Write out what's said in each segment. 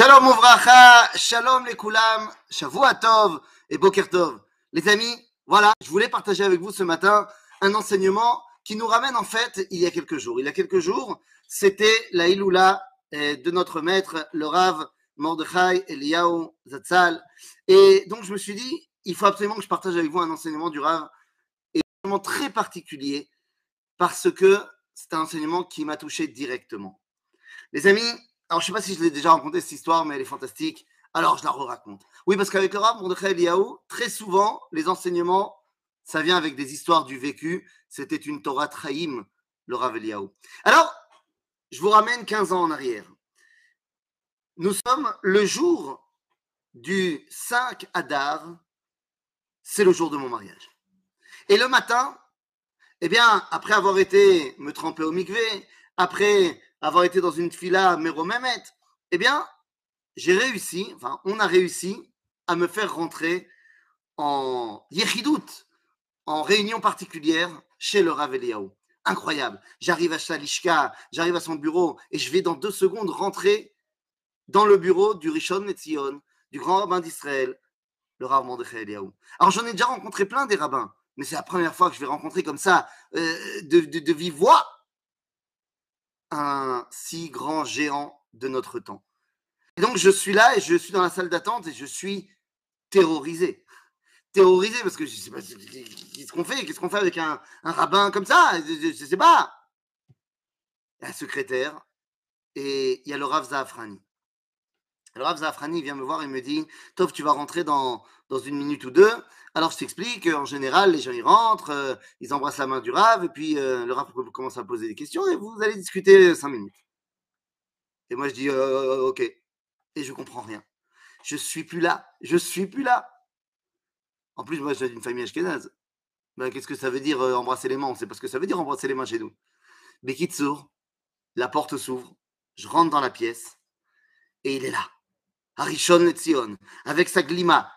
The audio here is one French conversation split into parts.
Shalom Ouvracha, Shalom les Koulam, et Boker Tov. Les amis, voilà, je voulais partager avec vous ce matin un enseignement qui nous ramène en fait il y a quelques jours. Il y a quelques jours, c'était la Iloula eh, de notre maître, le Rav Mordechai Eliyahu Zatzal. Et donc je me suis dit, il faut absolument que je partage avec vous un enseignement du Rav, et vraiment très particulier, parce que c'est un enseignement qui m'a touché directement. Les amis, alors je ne sais pas si je l'ai déjà raconté cette histoire, mais elle est fantastique. Alors je la re-raconte. Oui, parce qu'avec le Rav Mordechai Eliyahu, très souvent, les enseignements, ça vient avec des histoires du vécu. C'était une Torah Traïm, le Rav Eliyahu. Alors, je vous ramène 15 ans en arrière. Nous sommes le jour du 5 Adar, c'est le jour de mon mariage. Et le matin, eh bien, après avoir été me tremper au mikvé, après avoir été dans une fila Méromémet, eh bien, j'ai réussi, enfin, on a réussi à me faire rentrer en Yechidout, en réunion particulière chez le Rav Eliyahu. Incroyable. J'arrive à Shalishka, j'arrive à son bureau et je vais dans deux secondes rentrer dans le bureau du Rishon Netzion, du grand rabbin d'Israël, le Rav Mordechai Eliyahu. Alors j'en ai déjà rencontré plein des rabbins, mais c'est la première fois que je vais rencontrer comme ça, euh, de, de, de vive voix, un si grand géant de notre temps. Et donc je suis là et je suis dans la salle d'attente et je suis terrorisé. Terrorisé parce que je sais pas qu'est-ce qu'on fait, qu'est-ce qu'on fait avec un, un, rabbin comme ça, je, ne sais pas. Il y a un secrétaire et il y a le Rav Zafrani. Le Rav Zafrani vient me voir et me dit Tov, tu vas rentrer dans, une minute ou deux. Alors je t'explique en général, les gens ils rentrent, euh, ils embrassent la main du Rav, et puis euh, le Rav commence à poser des questions, et vous allez discuter cinq minutes. Et moi je dis euh, ok. Et je comprends rien. Je suis plus là. Je suis plus là. En plus, moi, je viens d'une famille ashkénaze. Ben, Qu'est-ce que ça veut dire embrasser les mains? On sait ce que ça veut dire embrasser les mains chez nous. Bekitsour, la porte s'ouvre, je rentre dans la pièce, et il est là. Arishon Etzion, avec sa glima.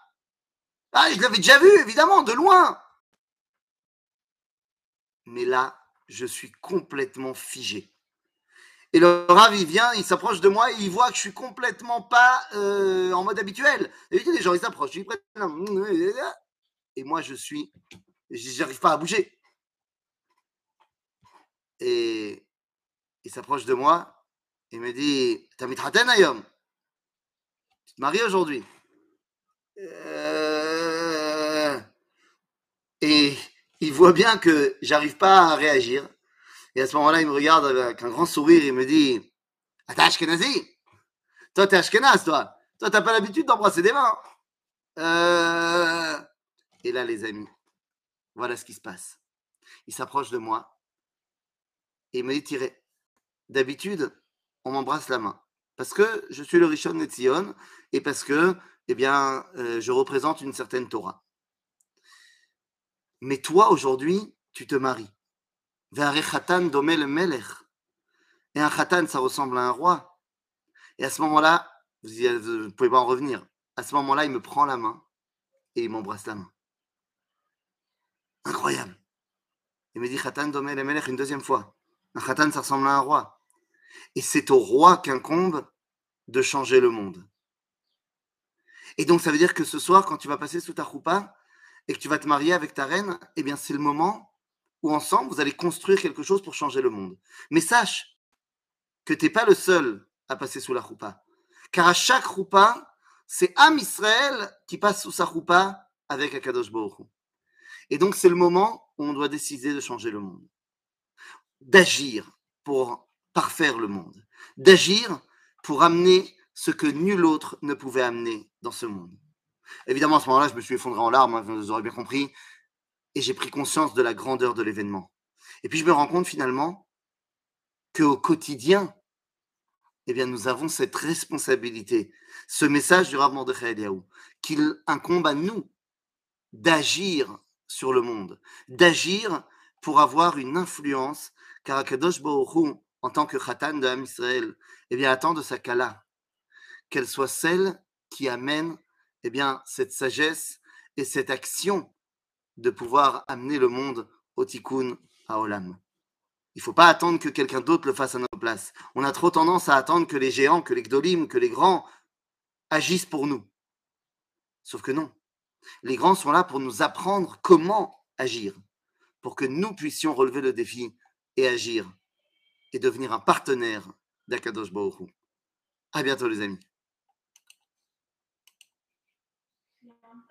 Ah, je l'avais déjà vu, évidemment, de loin. Mais là, je suis complètement figé. Et le Rav, il vient, il s'approche de moi et il voit que je suis complètement pas euh, en mode habituel. D'habitude, les gens, ils s'approchent. Et moi, je suis. J'arrive pas à bouger. Et il s'approche de moi et me dit T'as mis Ayom? Maries aujourd'hui euh... Et il voit bien que j'arrive pas à réagir. Et à ce moment-là, il me regarde avec un grand sourire et me dit Ah, t'es Ashkenazi Toi, t'es Ashkenaz, toi Toi, t'as pas l'habitude d'embrasser des mains euh... Et là, les amis, voilà ce qui se passe. Il s'approche de moi et il me dit Tirez, d'habitude, on m'embrasse la main. Parce que je suis le Rishon Netzion et parce que, eh bien, euh, je représente une certaine Torah. Mais toi, aujourd'hui, tu te maries. Et un khatan, ça ressemble à un roi. Et à ce moment-là, vous ne pouvez pas en revenir. À ce moment-là, il me prend la main et il m'embrasse la main. Incroyable. Il me dit khatan domel melech une deuxième fois. Un khatan, ça ressemble à un roi. Et c'est au roi qu'incombe de changer le monde. Et donc, ça veut dire que ce soir, quand tu vas passer sous ta roupa et que tu vas te marier avec ta reine, eh bien, c'est le moment où ensemble, vous allez construire quelque chose pour changer le monde. Mais sache que tu n'es pas le seul à passer sous la roupa. Car à chaque roupa, c'est Am Israël qui passe sous sa roupa avec Akadosh Baruch Et donc, c'est le moment où on doit décider de changer le monde. D'agir pour parfaire le monde. D'agir pour amener ce que nul autre ne pouvait amener dans ce monde. Évidemment, à ce moment-là, je me suis effondré en larmes, hein, vous aurez bien compris et j'ai pris conscience de la grandeur de l'événement. Et puis je me rends compte finalement qu'au quotidien, eh bien, nous avons cette responsabilité, ce message du Rav Mordechai Eliyahu, qu'il incombe à nous d'agir sur le monde, d'agir pour avoir une influence, car Akadosh Baruch en tant que Khatan de Ham Israël, eh bien, attend de sa Kala qu'elle soit celle qui amène eh bien, cette sagesse et cette action de pouvoir amener le monde au tikkun à Olam. Il ne faut pas attendre que quelqu'un d'autre le fasse à notre place. On a trop tendance à attendre que les géants, que les gdolim, que les grands agissent pour nous. Sauf que non. Les grands sont là pour nous apprendre comment agir, pour que nous puissions relever le défi et agir et devenir un partenaire d'Akadosh Baruch Hu. À bientôt les amis.